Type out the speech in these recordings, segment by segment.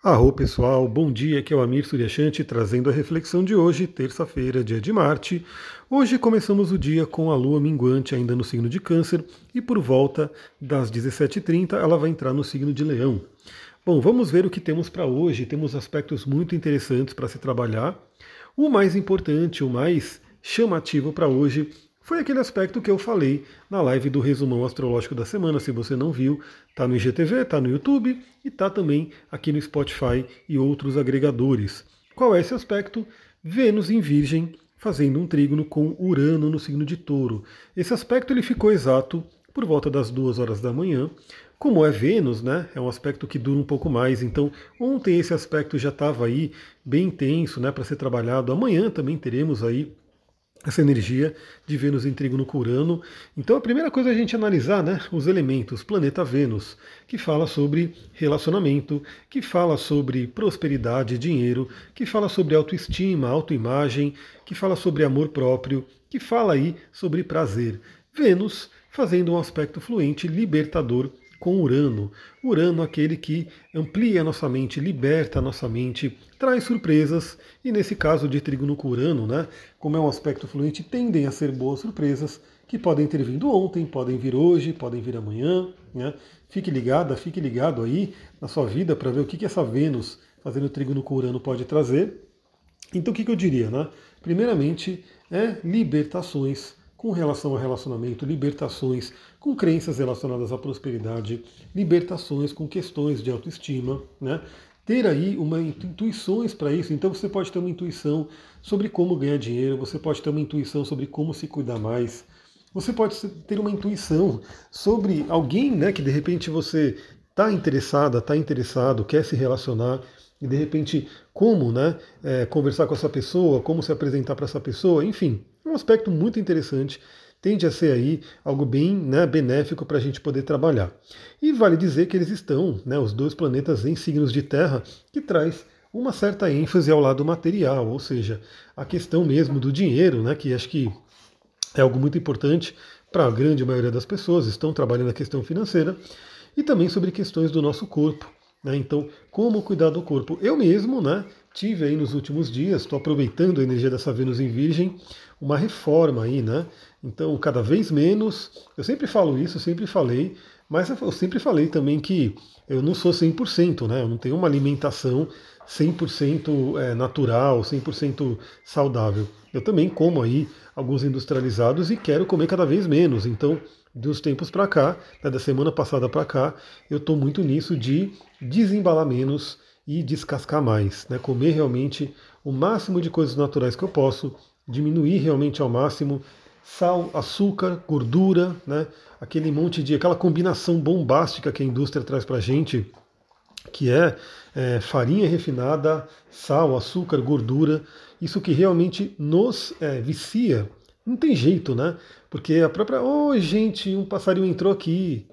Arro pessoal, bom dia, aqui é o Amir Suryashanti trazendo a reflexão de hoje, terça-feira, dia de Marte. Hoje começamos o dia com a lua minguante ainda no signo de Câncer e por volta das 17h30 ela vai entrar no signo de Leão. Bom, vamos ver o que temos para hoje. Temos aspectos muito interessantes para se trabalhar. O mais importante, o mais chamativo para hoje foi aquele aspecto que eu falei na live do resumão astrológico da semana. Se você não viu, tá no IGTV, tá no YouTube e tá também aqui no Spotify e outros agregadores. Qual é esse aspecto? Vênus em Virgem fazendo um trígono com Urano no signo de Touro. Esse aspecto ele ficou exato por volta das duas horas da manhã. Como é Vênus, né? É um aspecto que dura um pouco mais. Então, ontem esse aspecto já estava aí bem intenso, né, para ser trabalhado. Amanhã também teremos aí essa energia de Vênus em trígono com Urano. Então a primeira coisa é a gente analisar né, os elementos, planeta Vênus, que fala sobre relacionamento, que fala sobre prosperidade, dinheiro, que fala sobre autoestima, autoimagem, que fala sobre amor próprio, que fala aí sobre prazer. Vênus fazendo um aspecto fluente, libertador com Urano. Urano, aquele que amplia a nossa mente, liberta a nossa mente, traz surpresas, e nesse caso de Trígono com Urano, né, como é um aspecto fluente, tendem a ser boas surpresas, que podem ter vindo ontem, podem vir hoje, podem vir amanhã. Né? Fique ligada, fique ligado aí na sua vida para ver o que, que essa Vênus fazendo Trígono com Urano pode trazer. Então o que, que eu diria? Né? Primeiramente, é libertações com relação ao relacionamento, libertações com crenças relacionadas à prosperidade, libertações com questões de autoestima, né? Ter aí uma intuições para isso. Então você pode ter uma intuição sobre como ganhar dinheiro, você pode ter uma intuição sobre como se cuidar mais. Você pode ter uma intuição sobre alguém, né, que de repente você está interessada, está interessado, quer se relacionar e de repente como, né, é, conversar com essa pessoa, como se apresentar para essa pessoa, enfim, um aspecto muito interessante, tende a ser aí algo bem né, benéfico para a gente poder trabalhar. E vale dizer que eles estão, né, os dois planetas em signos de terra, que traz uma certa ênfase ao lado material, ou seja, a questão mesmo do dinheiro, né, que acho que é algo muito importante para a grande maioria das pessoas, estão trabalhando a questão financeira, e também sobre questões do nosso corpo. Né, então, como cuidar do corpo? Eu mesmo, né, tive aí nos últimos dias, estou aproveitando a energia dessa Vênus em Virgem, uma reforma aí, né? Então, cada vez menos, eu sempre falo isso, sempre falei, mas eu sempre falei também que eu não sou 100%, né? Eu não tenho uma alimentação 100% é, natural, 100% saudável. Eu também como aí alguns industrializados e quero comer cada vez menos. Então, dos tempos para cá, né, da semana passada para cá, eu estou muito nisso de desembalar menos e descascar mais, né? Comer realmente o máximo de coisas naturais que eu posso, diminuir realmente ao máximo sal, açúcar, gordura, né? aquele monte de. aquela combinação bombástica que a indústria traz para a gente, que é, é, farinha refinada, sal, açúcar, gordura, isso que realmente nos é, vicia. Não tem jeito, né? Porque a própria. Ô, oh, gente, um passarinho entrou aqui.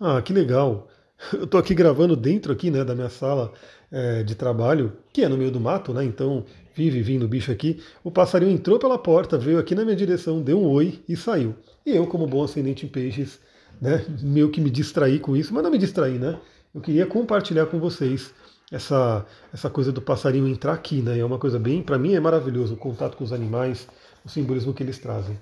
Ah, que legal. Eu estou aqui gravando dentro aqui, né, da minha sala é, de trabalho, que é no meio do mato, né? Então vive vindo o bicho aqui. O passarinho entrou pela porta, veio aqui na minha direção, deu um oi e saiu. E eu, como bom ascendente em peixes, né, meio que me distraí com isso, mas não me distraí, né? Eu queria compartilhar com vocês essa, essa coisa do passarinho entrar aqui, né? É uma coisa bem, para mim é maravilhoso o contato com os animais, o simbolismo que eles trazem.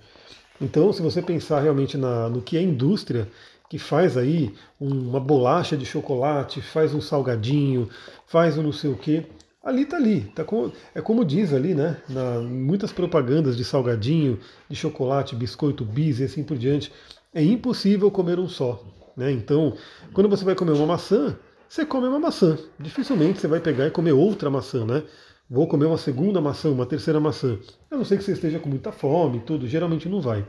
Então, se você pensar realmente na, no que é indústria, que faz aí uma bolacha de chocolate, faz um salgadinho, faz um não sei o quê, ali está ali. Tá com, é como diz ali, né? Na, muitas propagandas de salgadinho, de chocolate, biscoito, bis e assim por diante. É impossível comer um só. Né? Então, quando você vai comer uma maçã, você come uma maçã. Dificilmente você vai pegar e comer outra maçã, né? Vou comer uma segunda maçã, uma terceira maçã. A não ser que você esteja com muita fome e tudo, geralmente não vai.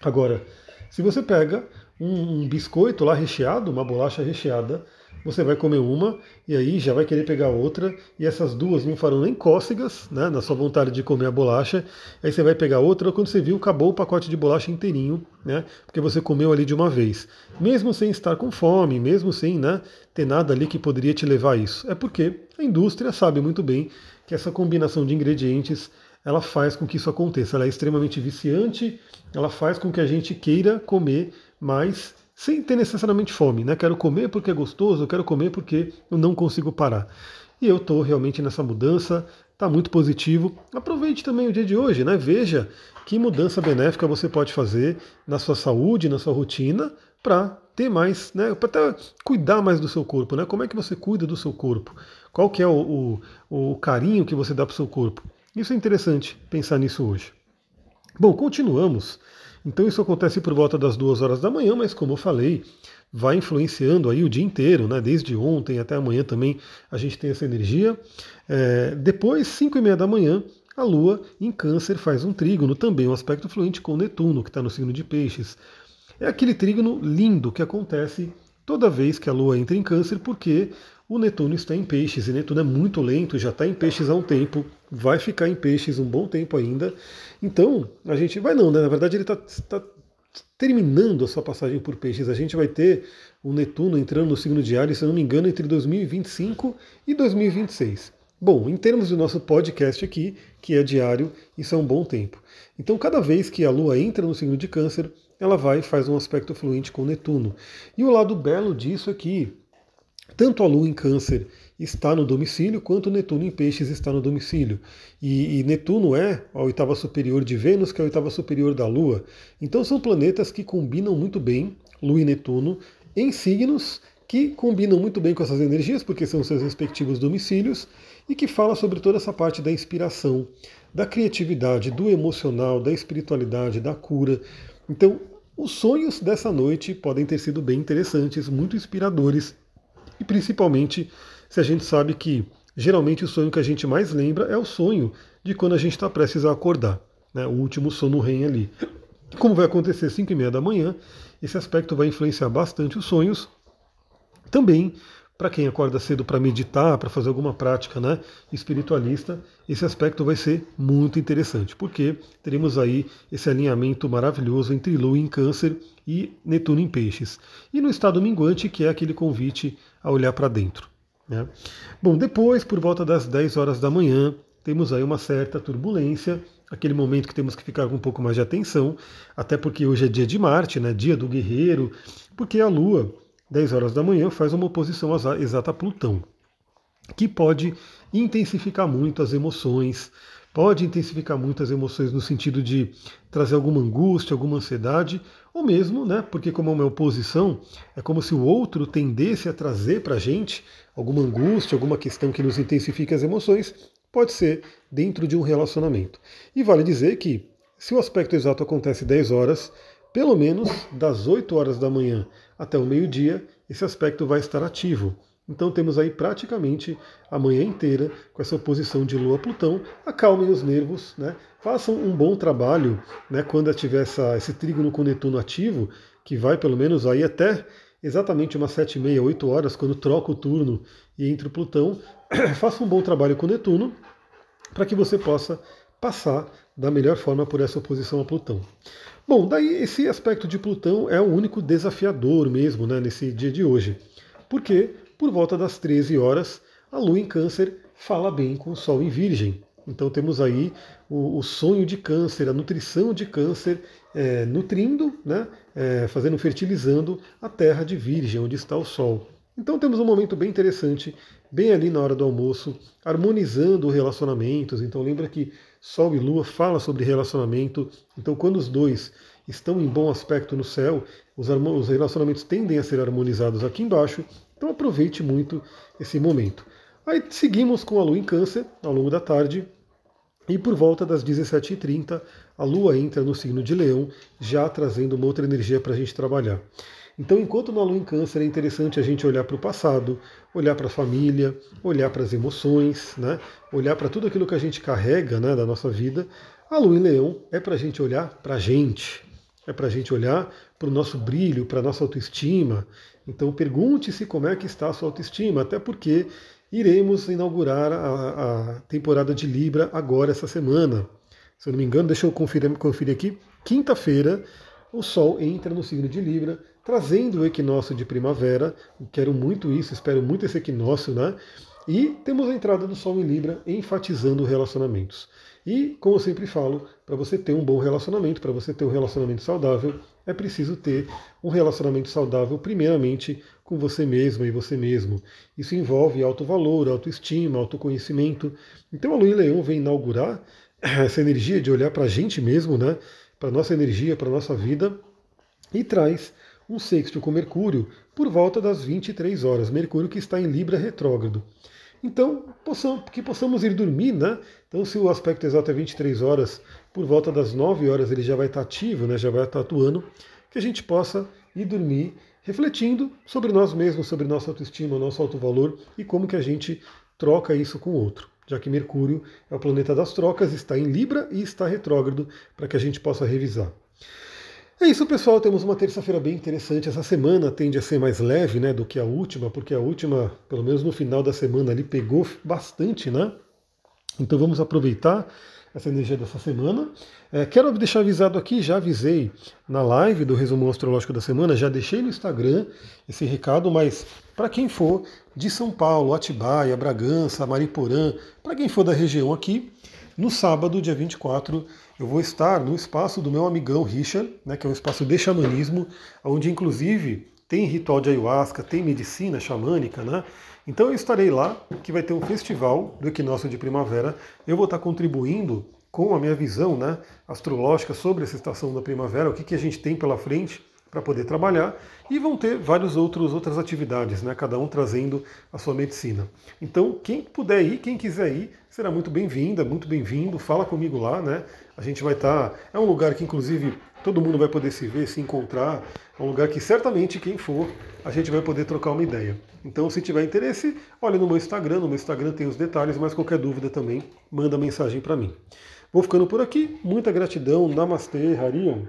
Agora, se você pega um, biscoito lá recheado, uma bolacha recheada, você vai comer uma e aí já vai querer pegar outra, e essas duas não farão nem cócegas né, na sua vontade de comer a bolacha. Aí você vai pegar outra, quando você viu, acabou o pacote de bolacha inteirinho, né, porque você comeu ali de uma vez. Mesmo sem estar com fome, mesmo sem né, ter nada ali que poderia te levar a isso. É porque a indústria sabe muito bem que essa combinação de ingredientes ela faz com que isso aconteça. Ela é extremamente viciante, ela faz com que a gente queira comer mais sem ter necessariamente fome, né? Quero comer porque é gostoso, quero comer porque eu não consigo parar. E eu estou realmente nessa mudança, está muito positivo. Aproveite também o dia de hoje, né? Veja que mudança benéfica você pode fazer na sua saúde, na sua rotina, para ter mais, né? Para cuidar mais do seu corpo, né? Como é que você cuida do seu corpo? Qual que é o, o, o carinho que você dá para o seu corpo? Isso é interessante pensar nisso hoje. Bom, continuamos. Então isso acontece por volta das duas horas da manhã, mas como eu falei, vai influenciando aí o dia inteiro, né? Desde ontem até amanhã também a gente tem essa energia. É, depois, 5 e meia da manhã, a Lua em Câncer faz um trígono, também um aspecto fluente com Netuno, que está no signo de Peixes. É aquele trígono lindo que acontece toda vez que a Lua entra em Câncer, porque o Netuno está em Peixes, e Netuno é muito lento, já está em Peixes há um tempo, vai ficar em Peixes um bom tempo ainda. Então, a gente vai não, né? Na verdade, ele está tá terminando a sua passagem por Peixes. A gente vai ter o Netuno entrando no signo Ares, se não me engano, entre 2025 e 2026. Bom, em termos do nosso podcast aqui, que é diário, isso é um bom tempo. Então, cada vez que a Lua entra no signo de Câncer, ela vai e faz um aspecto fluente com Netuno. E o lado belo disso é que tanto a Lua em Câncer está no domicílio, quanto Netuno em Peixes está no domicílio. E, e, Netuno é a oitava superior de Vênus, que é a oitava superior da Lua. Então são planetas que combinam muito bem, Lua e Netuno, em signos que combinam muito bem com essas energias, porque são seus respectivos domicílios, e que fala sobre toda essa parte da inspiração, da criatividade, do emocional, da espiritualidade, da cura. Então, os sonhos dessa noite podem ter sido bem interessantes, muito inspiradores, e principalmente se a gente sabe que geralmente o sonho que a gente mais lembra é o sonho de quando a gente está prestes a acordar, né? o último sono REM ali. Como vai acontecer às 5 e meia da manhã, esse aspecto vai influenciar bastante os sonhos. Também, para quem acorda cedo para meditar, para fazer alguma prática né, espiritualista, esse aspecto vai ser muito interessante, porque teremos aí esse alinhamento maravilhoso entre Lua em Câncer e Netuno em Peixes. E no estado minguante, que é aquele convite a olhar para dentro. Né? Bom, depois, por volta das 10 horas da manhã, temos aí uma certa turbulência, aquele momento que temos que ficar com um pouco mais de atenção, até porque hoje é dia de Marte, né, dia do guerreiro, porque a Lua, 10 horas da manhã, faz uma oposição exata a Plutão, que pode intensificar muito as emoções, pode intensificar muito as emoções no sentido de trazer alguma angústia, alguma ansiedade, ou mesmo, né, porque como é uma oposição, é como se o outro tendesse a trazer para a gente alguma angústia, alguma questão que nos intensifique as emoções, pode ser dentro de um relacionamento. E vale dizer que, se o aspecto exato acontece 10 horas, pelo menos das 8 horas da manhã até o meio-dia, esse aspecto vai estar ativo. Então temos aí praticamente a manhã inteira com essa oposição de Lua a Plutão. Acalmem os nervos, né? façam um bom trabalho né, quando tiver essa, esse trígono com Netuno ativo, que vai pelo menos aí até exatamente umas 7 e meia, 8 horas, quando troca o turno e entra o Plutão. Faça um bom trabalho com Netuno para que você possa passar da melhor forma por essa oposição a Plutão. Bom, daí esse aspecto de Plutão é o único desafiador mesmo né, nesse dia de hoje. Por quê? por volta das 13 horas, a Lua em Câncer fala bem com o Sol em Virgem. Então temos aí o, o sonho de câncer, a nutrição de câncer, é, nutrindo, né, é, fazendo, fertilizando a terra de Virgem, onde está o Sol. Então temos um momento bem interessante, bem ali na hora do almoço, harmonizando relacionamentos. Então lembra que Sol e Lua fala sobre relacionamento. Então quando os dois estão em bom aspecto no céu, os, os relacionamentos tendem a ser harmonizados aqui embaixo então aproveite muito esse momento. Aí seguimos com a Lua em Câncer ao longo da tarde. E por volta das 17h30, a Lua entra no signo de Leão, já trazendo uma outra energia para a gente trabalhar. Então, enquanto na Lua em Câncer é interessante a gente olhar para o passado, olhar para a família, olhar para as emoções, né? olhar para tudo aquilo que a gente carrega né, da nossa vida, a Lua em Leão é para a gente olhar para a gente, é para a gente olhar para o nosso brilho, para a nossa autoestima, então pergunte-se como é que está a sua autoestima, até porque iremos inaugurar a, a temporada de Libra agora essa semana. Se eu não me engano, deixa eu conferir, conferir aqui. Quinta-feira, o Sol entra no signo de Libra, trazendo o equinócio de primavera. quero muito isso, espero muito esse equinócio, né? E temos a entrada do Sol em Libra enfatizando relacionamentos. E, como eu sempre falo, para você ter um bom relacionamento, para você ter um relacionamento saudável, é preciso ter um relacionamento saudável, primeiramente com você mesma e você mesmo. Isso envolve alto valor, autoestima, autoconhecimento. Então a Lua em Leão vem inaugurar essa energia de olhar para a gente mesmo, né? Para a nossa energia, para a nossa vida, e traz um sexto com Mercúrio por volta das 23 horas. Mercúrio que está em Libra retrógrado. Então, possamos, que possamos ir dormir, né? Então, se o aspecto exato é 23 horas, por volta das 9 horas ele já vai estar ativo, né? já vai estar atuando, que a gente possa ir dormir refletindo sobre nós mesmos, sobre nossa autoestima, nosso alto valor e como que a gente troca isso com o outro já que Mercúrio é o planeta das trocas, está em Libra e está retrógrado, para que a gente possa revisar. É isso, pessoal. Temos uma terça-feira bem interessante. Essa semana tende a ser mais leve né, do que a última, porque a última, pelo menos no final da semana, ali pegou bastante, né? Então vamos aproveitar essa energia dessa semana. É, quero deixar avisado aqui, já avisei na live do resumo astrológico da semana, já deixei no Instagram esse recado, mas para quem for de São Paulo, Atibaia, Bragança, Mariporã, para quem for da região aqui, no sábado, dia 24, eu vou estar no espaço do meu amigão Richard, né, que é um espaço de xamanismo, onde inclusive tem ritual de ayahuasca, tem medicina xamânica, né? Então eu estarei lá, que vai ter um festival do equinócio de primavera. Eu vou estar contribuindo com a minha visão né, astrológica sobre essa estação da primavera, o que, que a gente tem pela frente para poder trabalhar, e vão ter várias outros, outras atividades, né, cada um trazendo a sua medicina. Então, quem puder ir, quem quiser ir, será muito bem-vinda, muito bem-vindo, fala comigo lá, né? A gente vai estar. Tá, é um lugar que, inclusive, todo mundo vai poder se ver, se encontrar. É um lugar que certamente quem for, a gente vai poder trocar uma ideia. Então, se tiver interesse, olha no meu Instagram, no meu Instagram tem os detalhes, mas qualquer dúvida também, manda mensagem para mim. Vou ficando por aqui, muita gratidão, Namastê, Harion.